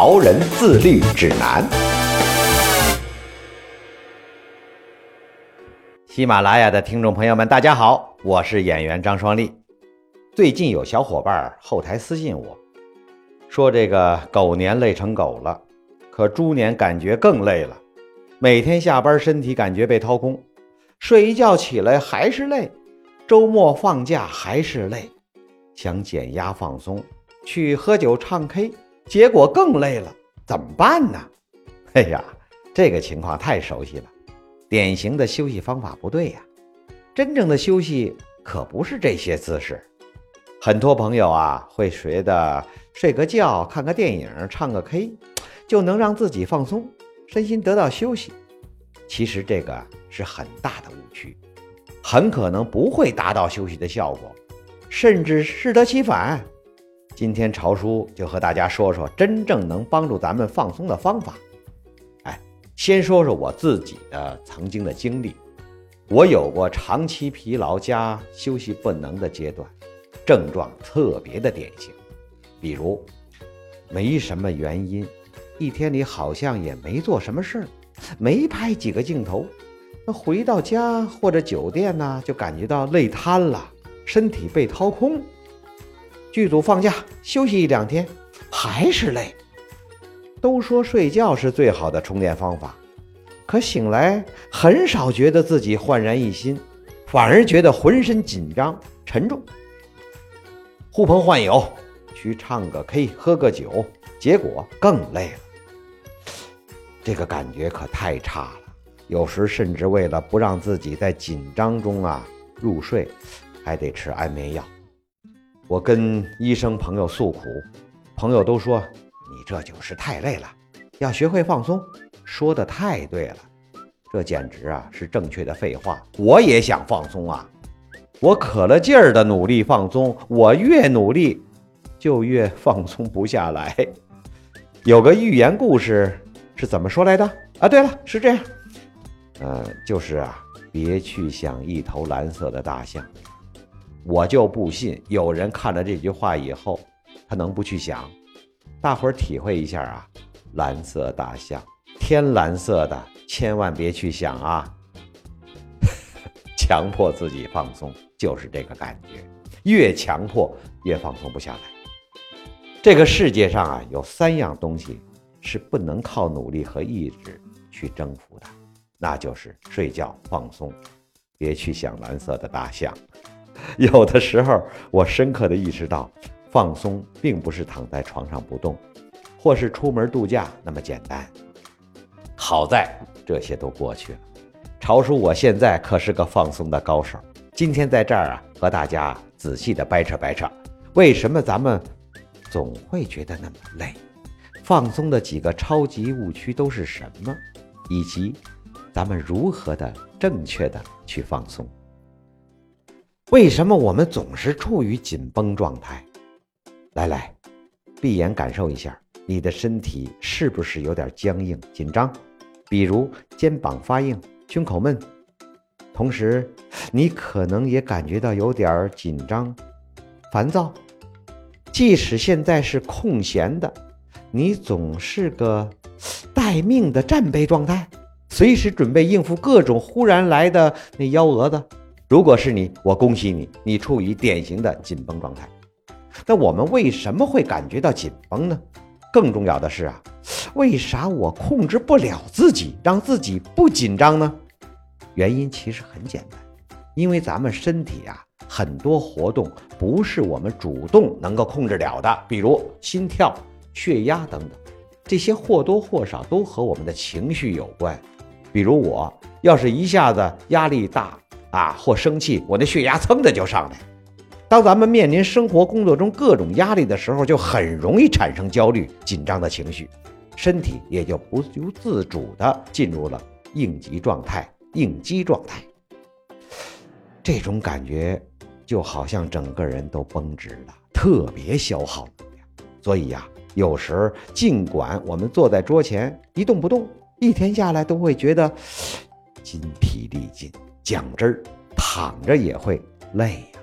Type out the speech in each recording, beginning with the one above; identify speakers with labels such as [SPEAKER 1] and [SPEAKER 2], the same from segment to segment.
[SPEAKER 1] 潮人自律指南》。喜马拉雅的听众朋友们，大家好，我是演员张双立。最近有小伙伴后台私信我，说这个狗年累成狗了，可猪年感觉更累了，每天下班身体感觉被掏空，睡一觉起来还是累。周末放假还是累，想减压放松，去喝酒唱 K，结果更累了，怎么办呢？哎呀，这个情况太熟悉了，典型的休息方法不对呀。真正的休息可不是这些姿势。很多朋友啊会觉得睡个觉、看个电影、唱个 K，就能让自己放松，身心得到休息。其实这个是很大的误区。很可能不会达到休息的效果，甚至适得其反。今天潮叔就和大家说说真正能帮助咱们放松的方法。哎，先说说我自己的曾经的经历，我有过长期疲劳加休息不能的阶段，症状特别的典型。比如，没什么原因，一天里好像也没做什么事儿，没拍几个镜头。那回到家或者酒店呢，就感觉到累瘫了，身体被掏空。剧组放假休息一两天，还是累。都说睡觉是最好的充电方法，可醒来很少觉得自己焕然一新，反而觉得浑身紧张沉重。呼朋唤友去唱个 K 喝个酒，结果更累了。这个感觉可太差了。有时甚至为了不让自己在紧张中啊入睡，还得吃安眠药。我跟医生朋友诉苦，朋友都说你这就是太累了，要学会放松。说的太对了，这简直啊是正确的废话。我也想放松啊，我可了劲儿的努力放松，我越努力就越放松不下来。有个寓言故事是怎么说来的啊？对了，是这样。呃，就是啊，别去想一头蓝色的大象。我就不信有人看了这句话以后，他能不去想？大伙儿体会一下啊，蓝色大象，天蓝色的，千万别去想啊。强迫自己放松，就是这个感觉，越强迫越放松不下来。这个世界上啊，有三样东西是不能靠努力和意志去征服的。那就是睡觉放松，别去想蓝色的大象。有的时候，我深刻的意识到，放松并不是躺在床上不动，或是出门度假那么简单。好在这些都过去了。潮叔，我现在可是个放松的高手。今天在这儿啊，和大家仔细的掰扯掰扯，为什么咱们总会觉得那么累？放松的几个超级误区都是什么？以及。咱们如何的正确的去放松？为什么我们总是处于紧绷状态？来来，闭眼感受一下，你的身体是不是有点僵硬、紧张？比如肩膀发硬、胸口闷，同时你可能也感觉到有点紧张、烦躁。即使现在是空闲的，你总是个待命的战备状态。随时准备应付各种忽然来的那幺蛾子。如果是你，我恭喜你，你处于典型的紧绷状态。那我们为什么会感觉到紧绷呢？更重要的是啊，为啥我控制不了自己，让自己不紧张呢？原因其实很简单，因为咱们身体啊，很多活动不是我们主动能够控制了的，比如心跳、血压等等，这些或多或少都和我们的情绪有关。比如我要是一下子压力大啊，或生气，我那血压蹭的就上来。当咱们面临生活工作中各种压力的时候，就很容易产生焦虑、紧张的情绪。身体也就不由自主地进入了应急状态、应激状态。这种感觉就好像整个人都绷直了，特别消耗能量。所以呀，有时尽管我们坐在桌前一动不动，一天下来都会觉得筋疲力尽。讲真儿，躺着也会累呀。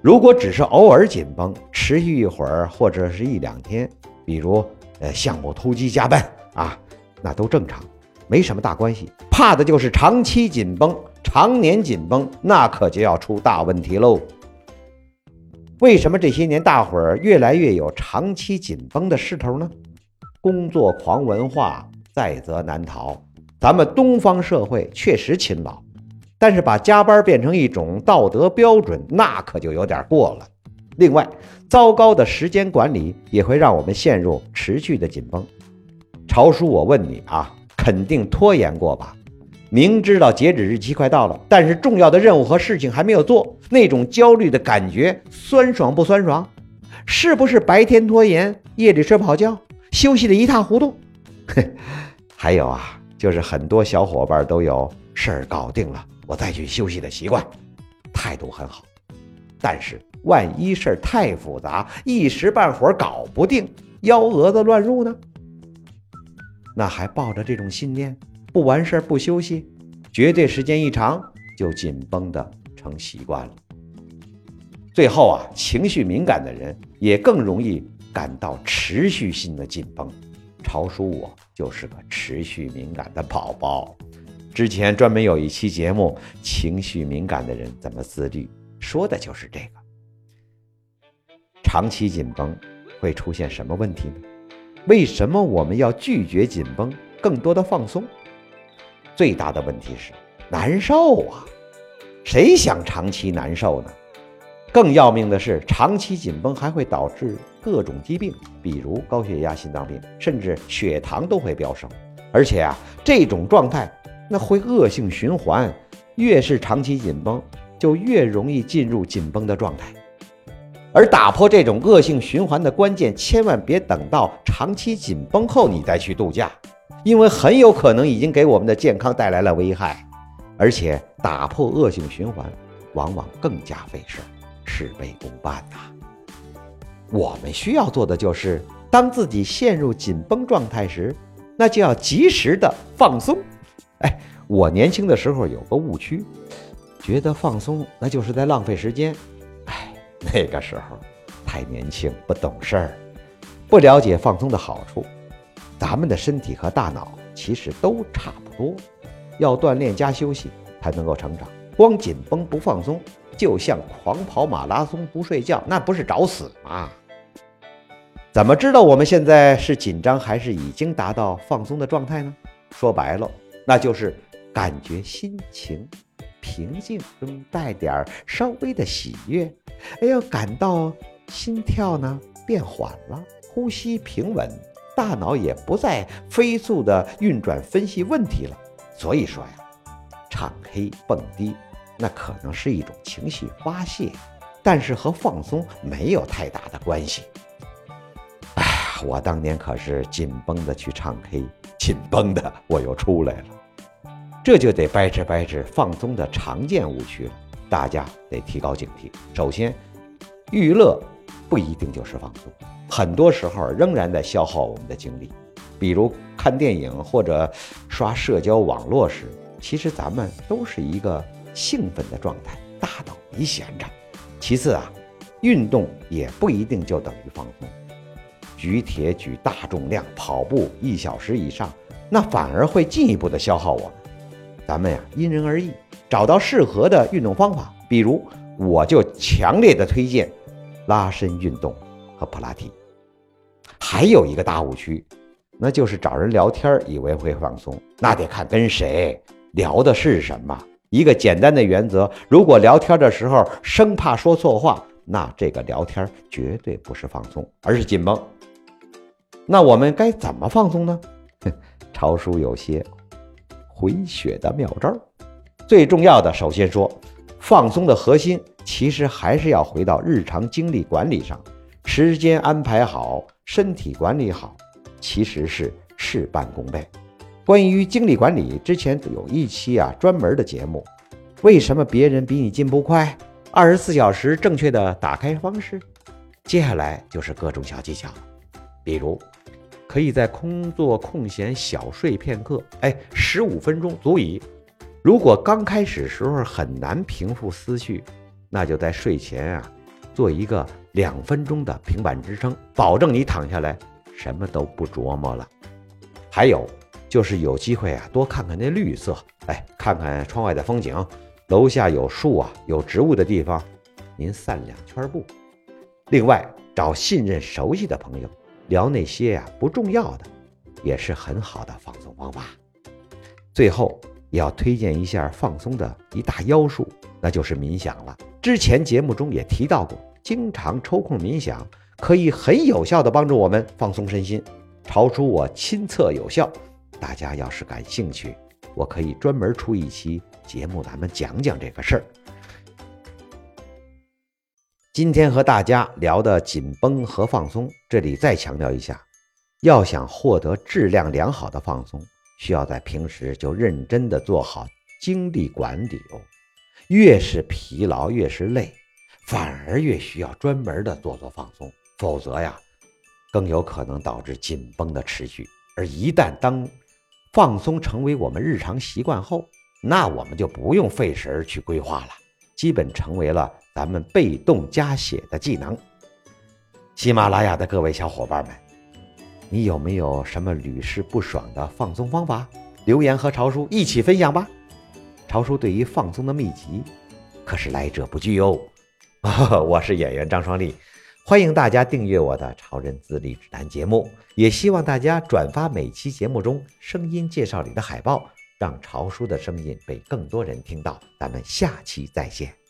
[SPEAKER 1] 如果只是偶尔紧绷，持续一会儿或者是一两天，比如呃项目突击加班啊，那都正常，没什么大关系。怕的就是长期紧绷、常年紧绷，那可就要出大问题喽。为什么这些年大伙儿越来越有长期紧绷的势头呢？工作狂文化在则难逃。咱们东方社会确实勤劳。但是把加班变成一种道德标准，那可就有点过了。另外，糟糕的时间管理也会让我们陷入持续的紧绷。朝叔，我问你啊，肯定拖延过吧？明知道截止日期快到了，但是重要的任务和事情还没有做，那种焦虑的感觉，酸爽不酸爽？是不是白天拖延，夜里睡不好觉，休息的一塌糊涂？嘿，还有啊，就是很多小伙伴都有事儿搞定了。我再去休息的习惯，态度很好，但是万一事儿太复杂，一时半会儿搞不定，幺蛾子乱入呢？那还抱着这种信念，不完事儿不休息，绝对时间一长就紧绷的成习惯了。最后啊，情绪敏感的人也更容易感到持续性的紧绷。潮叔我就是个持续敏感的宝宝。之前专门有一期节目《情绪敏感的人怎么自律》，说的就是这个。长期紧绷会出现什么问题呢？为什么我们要拒绝紧绷，更多的放松？最大的问题是难受啊！谁想长期难受呢？更要命的是，长期紧绷还会导致各种疾病，比如高血压、心脏病，甚至血糖都会飙升。而且啊，这种状态。那会恶性循环，越是长期紧绷，就越容易进入紧绷的状态。而打破这种恶性循环的关键，千万别等到长期紧绷后你再去度假，因为很有可能已经给我们的健康带来了危害。而且打破恶性循环，往往更加费事，事倍功半呐。我们需要做的就是，当自己陷入紧绷状态时，那就要及时的放松。哎，我年轻的时候有个误区，觉得放松那就是在浪费时间。哎，那个时候太年轻，不懂事儿，不了解放松的好处。咱们的身体和大脑其实都差不多，要锻炼加休息才能够成长。光紧绷不放松，就像狂跑马拉松不睡觉，那不是找死吗？怎么知道我们现在是紧张还是已经达到放松的状态呢？说白了。那就是感觉心情平静中带点儿稍微的喜悦，哎呀，感到心跳呢变缓了，呼吸平稳，大脑也不再飞速的运转分析问题了。所以说呀，唱 K 蹦迪那可能是一种情绪发泄，但是和放松没有太大的关系。我当年可是紧绷的去唱 K。紧绷的，我又出来了，这就得掰扯掰扯放松的常见误区了。大家得提高警惕。首先，娱乐不一定就是放松，很多时候仍然在消耗我们的精力。比如看电影或者刷社交网络时，其实咱们都是一个兴奋的状态，大脑没闲着。其次啊，运动也不一定就等于放松。举铁举大重量，跑步一小时以上，那反而会进一步的消耗我们。咱们呀，因人而异，找到适合的运动方法。比如，我就强烈的推荐拉伸运动和普拉提。还有一个大误区，那就是找人聊天以为会放松，那得看跟谁聊的是什么。一个简单的原则：如果聊天的时候生怕说错话，那这个聊天绝对不是放松，而是紧绷。那我们该怎么放松呢？超叔有些回血的妙招。最重要的，首先说，放松的核心其实还是要回到日常精力管理上，时间安排好，身体管理好，其实是事半功倍。关于精力管理，之前有一期啊专门的节目，为什么别人比你进步快？二十四小时正确的打开方式。接下来就是各种小技巧，比如可以在工作空闲小睡片刻，哎，十五分钟足矣。如果刚开始时候很难平复思绪，那就在睡前啊做一个两分钟的平板支撑，保证你躺下来什么都不琢磨了。还有就是有机会啊多看看那绿色，哎，看看窗外的风景，楼下有树啊有植物的地方，您散两圈步。另外，找信任熟悉的朋友聊那些呀不重要的，也是很好的放松方法。最后，也要推荐一下放松的一大妖术，那就是冥想了。之前节目中也提到过，经常抽空冥想可以很有效的帮助我们放松身心。超叔我亲测有效，大家要是感兴趣，我可以专门出一期节目，咱们讲讲这个事儿。今天和大家聊的紧绷和放松，这里再强调一下，要想获得质量良好的放松，需要在平时就认真的做好精力管理哦。越是疲劳，越是累，反而越需要专门的做做放松，否则呀，更有可能导致紧绷的持续。而一旦当放松成为我们日常习惯后，那我们就不用费神去规划了，基本成为了。咱们被动加血的技能，喜马拉雅的各位小伙伴们，你有没有什么屡试不爽的放松方法？留言和潮叔一起分享吧。潮叔对于放松的秘籍可是来者不拒哦。我是演员张双立，欢迎大家订阅我的《潮人自立指南》节目，也希望大家转发每期节目中声音介绍里的海报，让潮叔的声音被更多人听到。咱们下期再见。